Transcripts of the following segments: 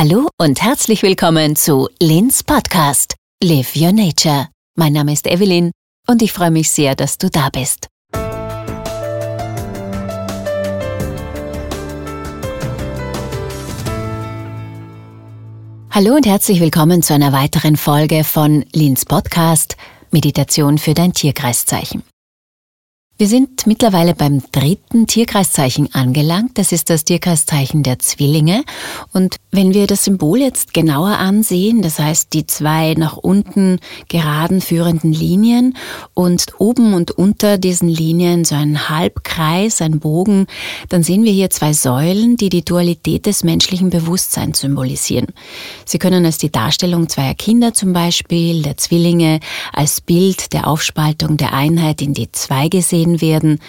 Hallo und herzlich willkommen zu Lins Podcast Live Your Nature. Mein Name ist Evelyn und ich freue mich sehr, dass du da bist. Hallo und herzlich willkommen zu einer weiteren Folge von Lins Podcast Meditation für dein Tierkreiszeichen. Wir sind mittlerweile beim dritten Tierkreiszeichen angelangt. Das ist das Tierkreiszeichen der Zwillinge. Und wenn wir das Symbol jetzt genauer ansehen, das heißt die zwei nach unten geraden führenden Linien und oben und unter diesen Linien so ein Halbkreis, ein Bogen, dann sehen wir hier zwei Säulen, die die Dualität des menschlichen Bewusstseins symbolisieren. Sie können als die Darstellung zweier Kinder zum Beispiel, der Zwillinge, als Bild der Aufspaltung der Einheit in die zwei gesehen gesehen werden.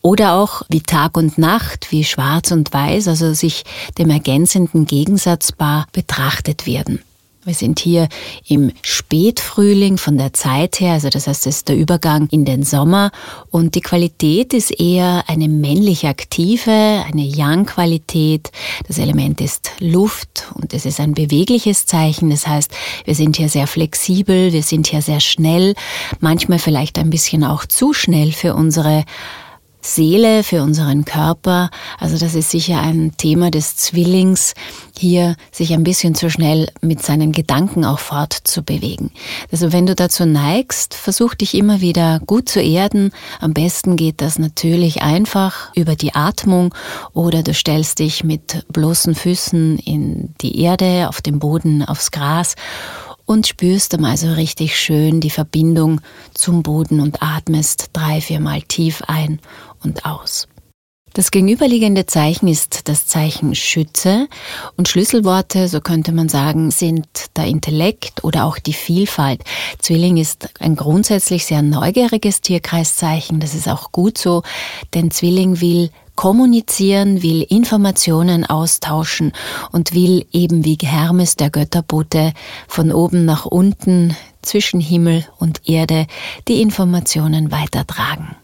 Oder auch wie Tag und Nacht, wie Schwarz und Weiß, also sich dem ergänzenden Gegensatzpaar betrachtet werden. Wir sind hier im Spätfrühling von der Zeit her, also das heißt, es ist der Übergang in den Sommer und die Qualität ist eher eine männlich aktive, eine Yang-Qualität. Das Element ist Luft und es ist ein bewegliches Zeichen. Das heißt, wir sind hier sehr flexibel, wir sind hier sehr schnell, manchmal vielleicht ein bisschen auch zu schnell für unsere Seele, für unseren Körper. Also das ist sicher ein Thema des Zwillings, hier sich ein bisschen zu schnell mit seinen Gedanken auch fortzubewegen. Also wenn du dazu neigst, versuch dich immer wieder gut zu erden. Am besten geht das natürlich einfach über die Atmung oder du stellst dich mit bloßen Füßen in die Erde, auf dem Boden, aufs Gras und spürst dann also richtig schön die Verbindung zum Boden und atmest drei, viermal tief ein und aus. Das gegenüberliegende Zeichen ist das Zeichen Schütze und Schlüsselworte, so könnte man sagen, sind der Intellekt oder auch die Vielfalt. Zwilling ist ein grundsätzlich sehr neugieriges Tierkreiszeichen, das ist auch gut so, denn Zwilling will kommunizieren, will Informationen austauschen und will eben wie Hermes der Götterbote von oben nach unten zwischen Himmel und Erde die Informationen weitertragen.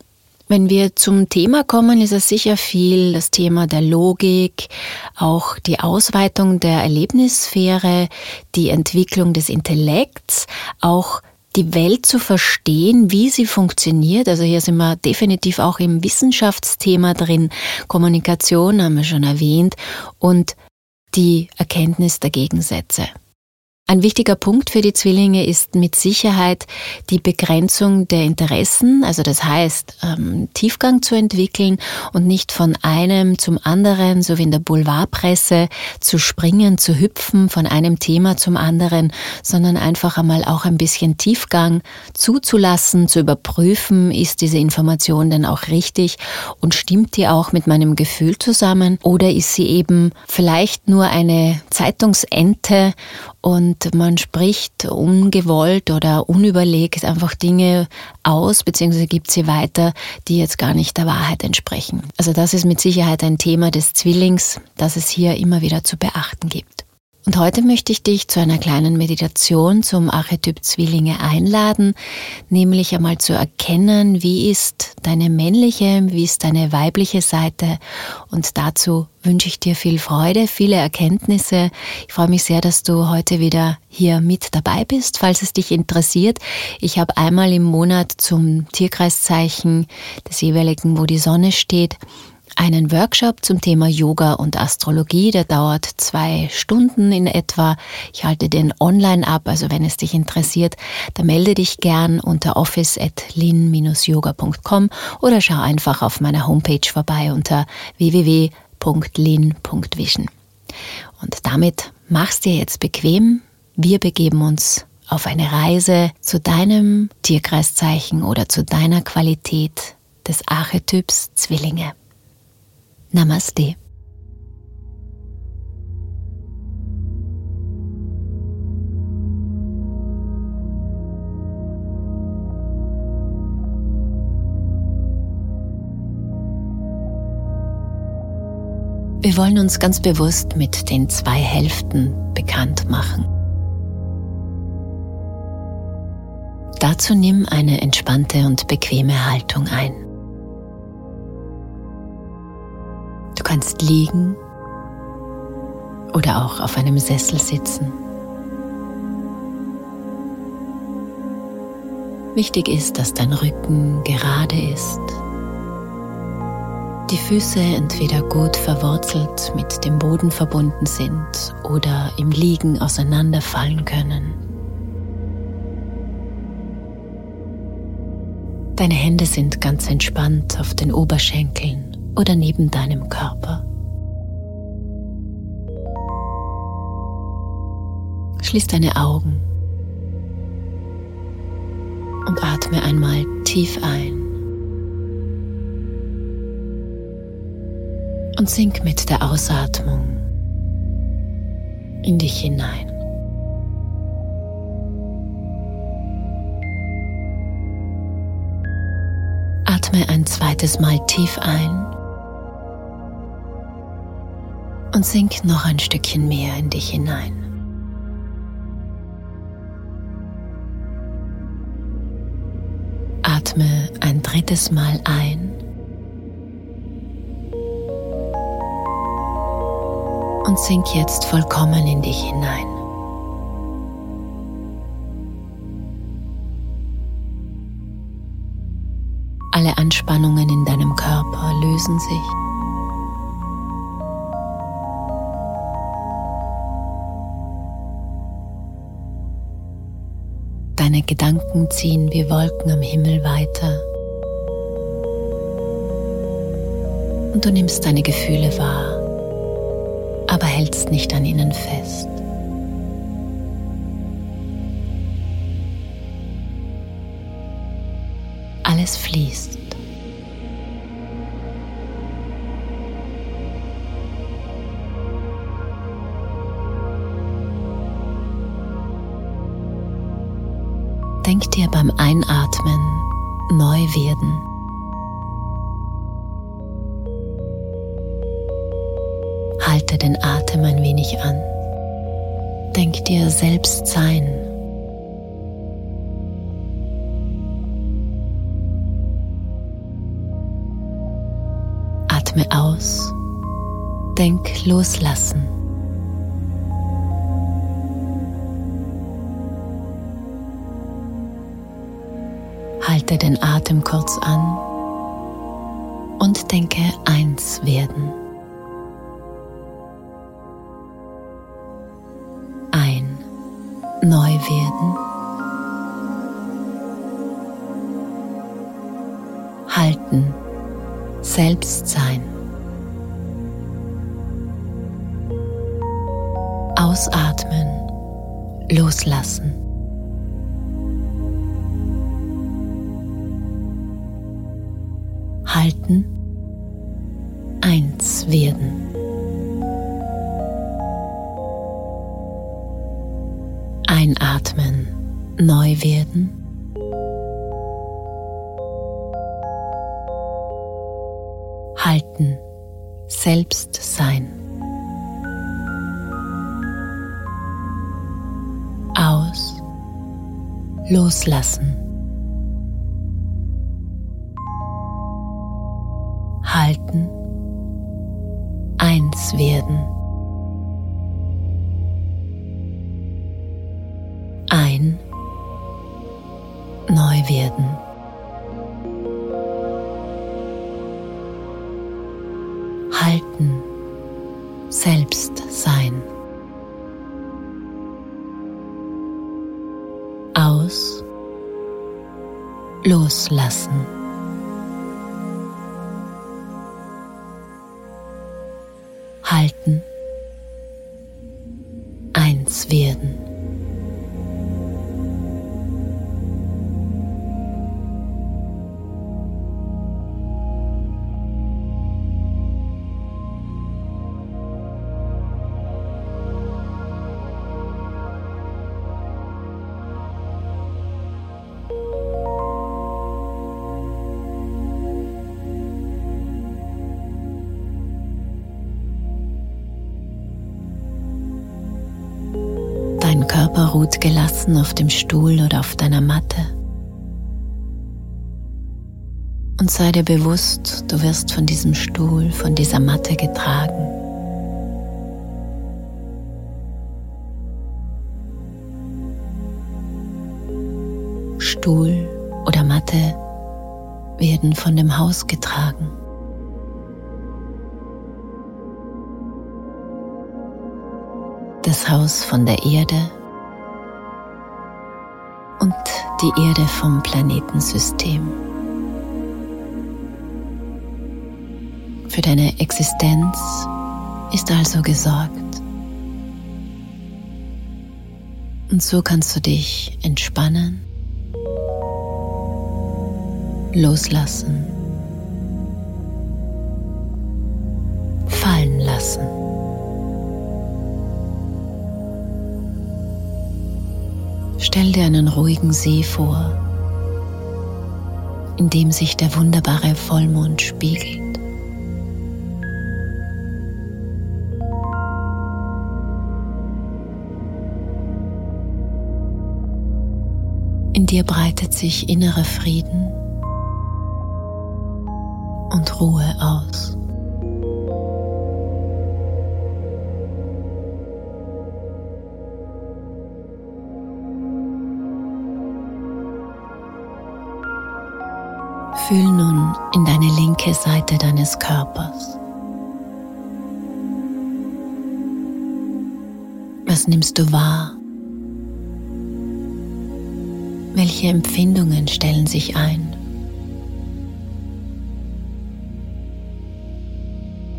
Wenn wir zum Thema kommen, ist es sicher viel das Thema der Logik, auch die Ausweitung der Erlebnissphäre, die Entwicklung des Intellekts, auch die Welt zu verstehen, wie sie funktioniert. Also hier sind wir definitiv auch im Wissenschaftsthema drin. Kommunikation haben wir schon erwähnt und die Erkenntnis der Gegensätze. Ein wichtiger Punkt für die Zwillinge ist mit Sicherheit die Begrenzung der Interessen, also das heißt, ähm, Tiefgang zu entwickeln und nicht von einem zum anderen, so wie in der Boulevardpresse, zu springen, zu hüpfen, von einem Thema zum anderen, sondern einfach einmal auch ein bisschen Tiefgang zuzulassen, zu überprüfen, ist diese Information denn auch richtig und stimmt die auch mit meinem Gefühl zusammen oder ist sie eben vielleicht nur eine Zeitungsente und man spricht ungewollt oder unüberlegt einfach Dinge aus bzw. gibt sie weiter, die jetzt gar nicht der Wahrheit entsprechen. Also das ist mit Sicherheit ein Thema des Zwillings, das es hier immer wieder zu beachten gibt. Und heute möchte ich dich zu einer kleinen Meditation zum Archetyp Zwillinge einladen, nämlich einmal zu erkennen, wie ist deine männliche, wie ist deine weibliche Seite. Und dazu wünsche ich dir viel Freude, viele Erkenntnisse. Ich freue mich sehr, dass du heute wieder hier mit dabei bist, falls es dich interessiert. Ich habe einmal im Monat zum Tierkreiszeichen des jeweiligen, wo die Sonne steht, einen Workshop zum Thema Yoga und Astrologie. Der dauert zwei Stunden in etwa. Ich halte den online ab, also wenn es dich interessiert, dann melde dich gern unter office.lin-yoga.com oder schau einfach auf meiner Homepage vorbei unter www.lin.vision. Und damit mach's dir jetzt bequem. Wir begeben uns auf eine Reise zu deinem Tierkreiszeichen oder zu deiner Qualität des Archetyps Zwillinge. Namaste. Wir wollen uns ganz bewusst mit den zwei Hälften bekannt machen. Dazu nimm eine entspannte und bequeme Haltung ein. Kannst liegen oder auch auf einem Sessel sitzen. Wichtig ist, dass dein Rücken gerade ist, die Füße entweder gut verwurzelt mit dem Boden verbunden sind oder im Liegen auseinanderfallen können. Deine Hände sind ganz entspannt auf den Oberschenkeln oder neben deinem Körper. Schließ deine Augen und atme einmal tief ein und sink mit der Ausatmung in dich hinein. Atme ein zweites Mal tief ein und sink noch ein Stückchen mehr in dich hinein. Atme ein drittes Mal ein und sink jetzt vollkommen in dich hinein. Alle Anspannungen in deinem Körper lösen sich. Gedanken ziehen wie Wolken am Himmel weiter. Und du nimmst deine Gefühle wahr, aber hältst nicht an ihnen fest. Alles fließt. Denk dir beim Einatmen neu werden. Halte den Atem ein wenig an. Denk dir selbst sein. Atme aus. Denk loslassen. Halte den Atem kurz an und denke eins werden. Ein neu werden. Halten, selbst sein. Ausatmen, loslassen. Halten, eins werden. Einatmen, neu werden. Halten, selbst sein. Aus, loslassen. Halten, eins werden. Ein, neu werden. Halten, selbst sein. Aus, loslassen. Halten, eins werden. ruht gelassen auf dem Stuhl oder auf deiner Matte. Und sei dir bewusst, du wirst von diesem Stuhl, von dieser Matte getragen. Stuhl oder Matte werden von dem Haus getragen. Das Haus von der Erde die Erde vom Planetensystem. Für deine Existenz ist also gesorgt. Und so kannst du dich entspannen, loslassen, fallen lassen. Stell dir einen ruhigen See vor, in dem sich der wunderbare Vollmond spiegelt. In dir breitet sich innerer Frieden und Ruhe aus. Fühl nun in deine linke Seite deines Körpers. Was nimmst du wahr? Welche Empfindungen stellen sich ein?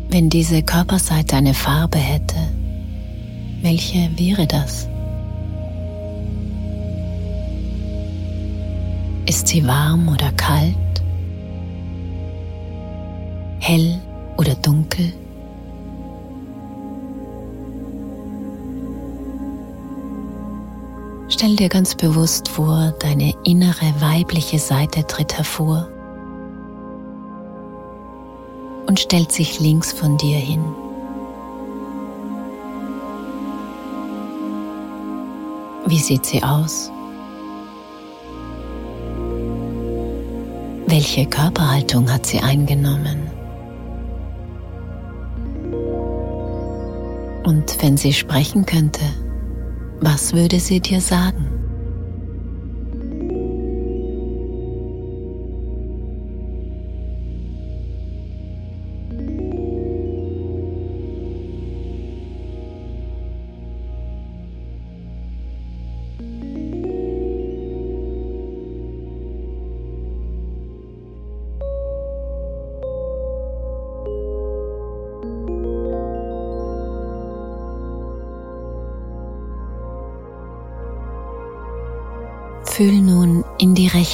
Wenn diese Körperseite eine Farbe hätte, welche wäre das? Ist sie warm oder kalt? Hell oder dunkel? Stell dir ganz bewusst vor, deine innere weibliche Seite tritt hervor und stellt sich links von dir hin. Wie sieht sie aus? Welche Körperhaltung hat sie eingenommen? Und wenn sie sprechen könnte, was würde sie dir sagen?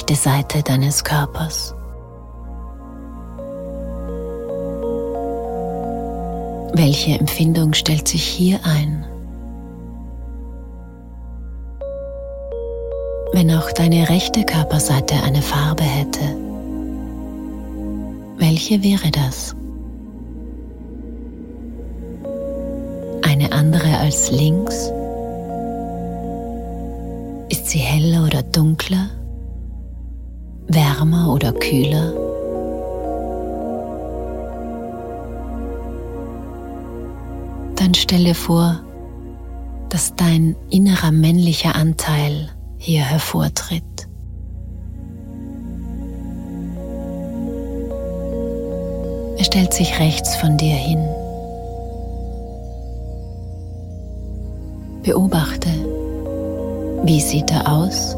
Rechte Seite deines Körpers. Welche Empfindung stellt sich hier ein? Wenn auch deine rechte Körperseite eine Farbe hätte, welche wäre das? Eine andere als links? Ist sie heller oder dunkler? Wärmer oder kühler? Dann stelle vor, dass dein innerer männlicher Anteil hier hervortritt. Er stellt sich rechts von dir hin. Beobachte, wie sieht er aus?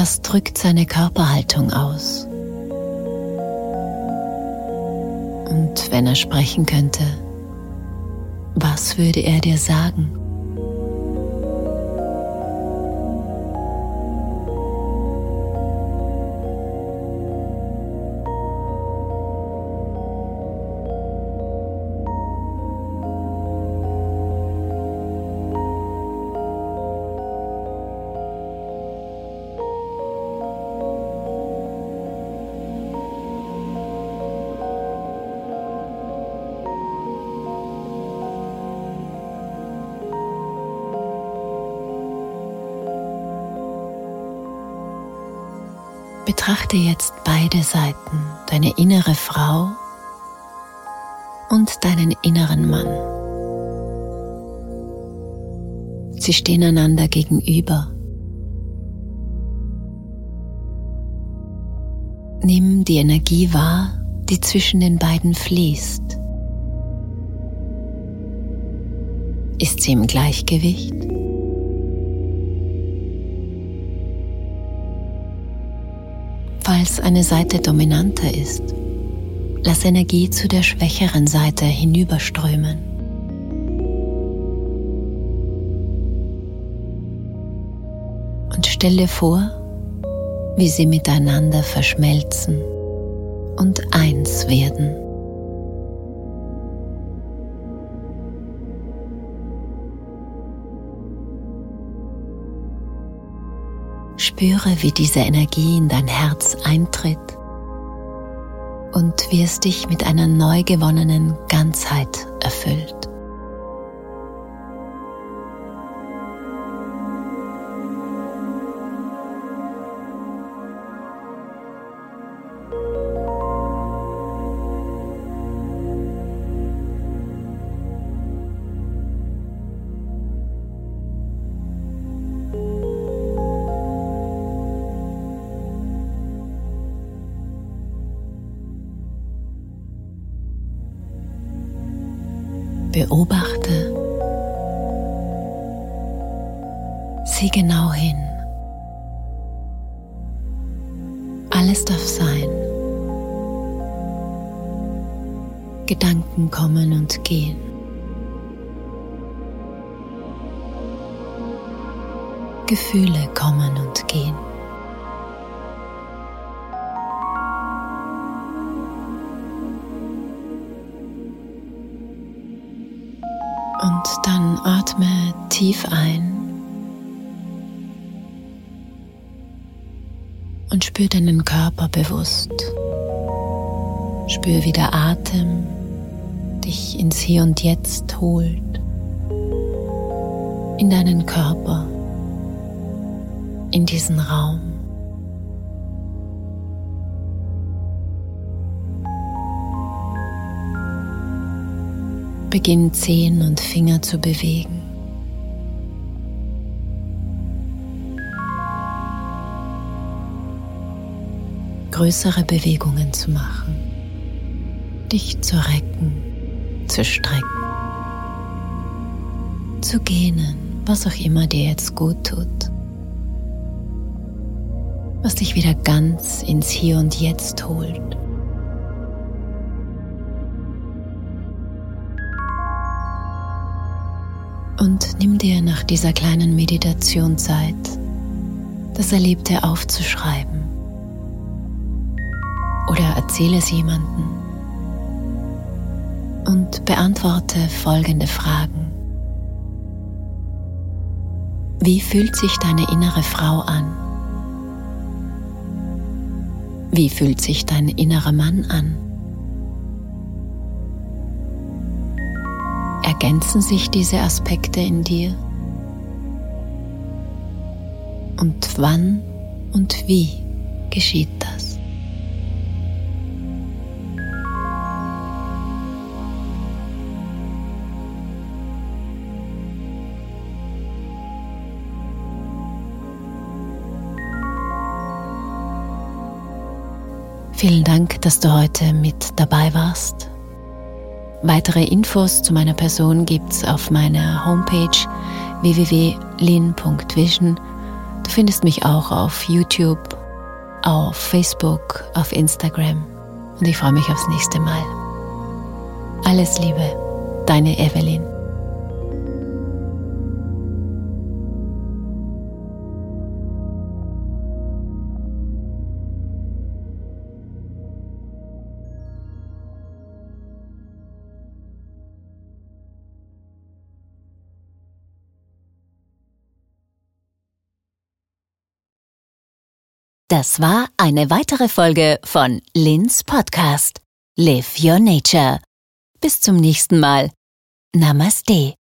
Was drückt seine Körperhaltung aus? Und wenn er sprechen könnte, was würde er dir sagen? Betrachte jetzt beide Seiten, deine innere Frau und deinen inneren Mann. Sie stehen einander gegenüber. Nimm die Energie wahr, die zwischen den beiden fließt. Ist sie im Gleichgewicht? Falls eine Seite dominanter ist, lass Energie zu der schwächeren Seite hinüberströmen. Und stell dir vor, wie sie miteinander verschmelzen und eins werden. Spüre, wie diese Energie in dein Herz eintritt und wie es dich mit einer neu gewonnenen Ganzheit erfüllt. Beobachte. Sieh genau hin. Alles darf sein. Gedanken kommen und gehen. Gefühle kommen und gehen. Atme tief ein und spür deinen Körper bewusst. Spür, wie der Atem dich ins Hier und Jetzt holt, in deinen Körper, in diesen Raum. Beginn Zehen und Finger zu bewegen. Größere Bewegungen zu machen. Dich zu recken, zu strecken, zu gähnen, was auch immer dir jetzt gut tut. Was dich wieder ganz ins Hier und Jetzt holt. Und nimm dir nach dieser kleinen Meditation Zeit, das Erlebte aufzuschreiben. Oder erzähle es jemanden und beantworte folgende Fragen. Wie fühlt sich deine innere Frau an? Wie fühlt sich dein innerer Mann an? Ergänzen sich diese Aspekte in dir? Und wann und wie geschieht das? Vielen Dank, dass du heute mit dabei warst. Weitere Infos zu meiner Person gibt's auf meiner Homepage www.lin.vision. Du findest mich auch auf YouTube, auf Facebook, auf Instagram und ich freue mich aufs nächste Mal. Alles Liebe, deine Evelyn. Das war eine weitere Folge von Lins Podcast. Live Your Nature. Bis zum nächsten Mal. Namaste.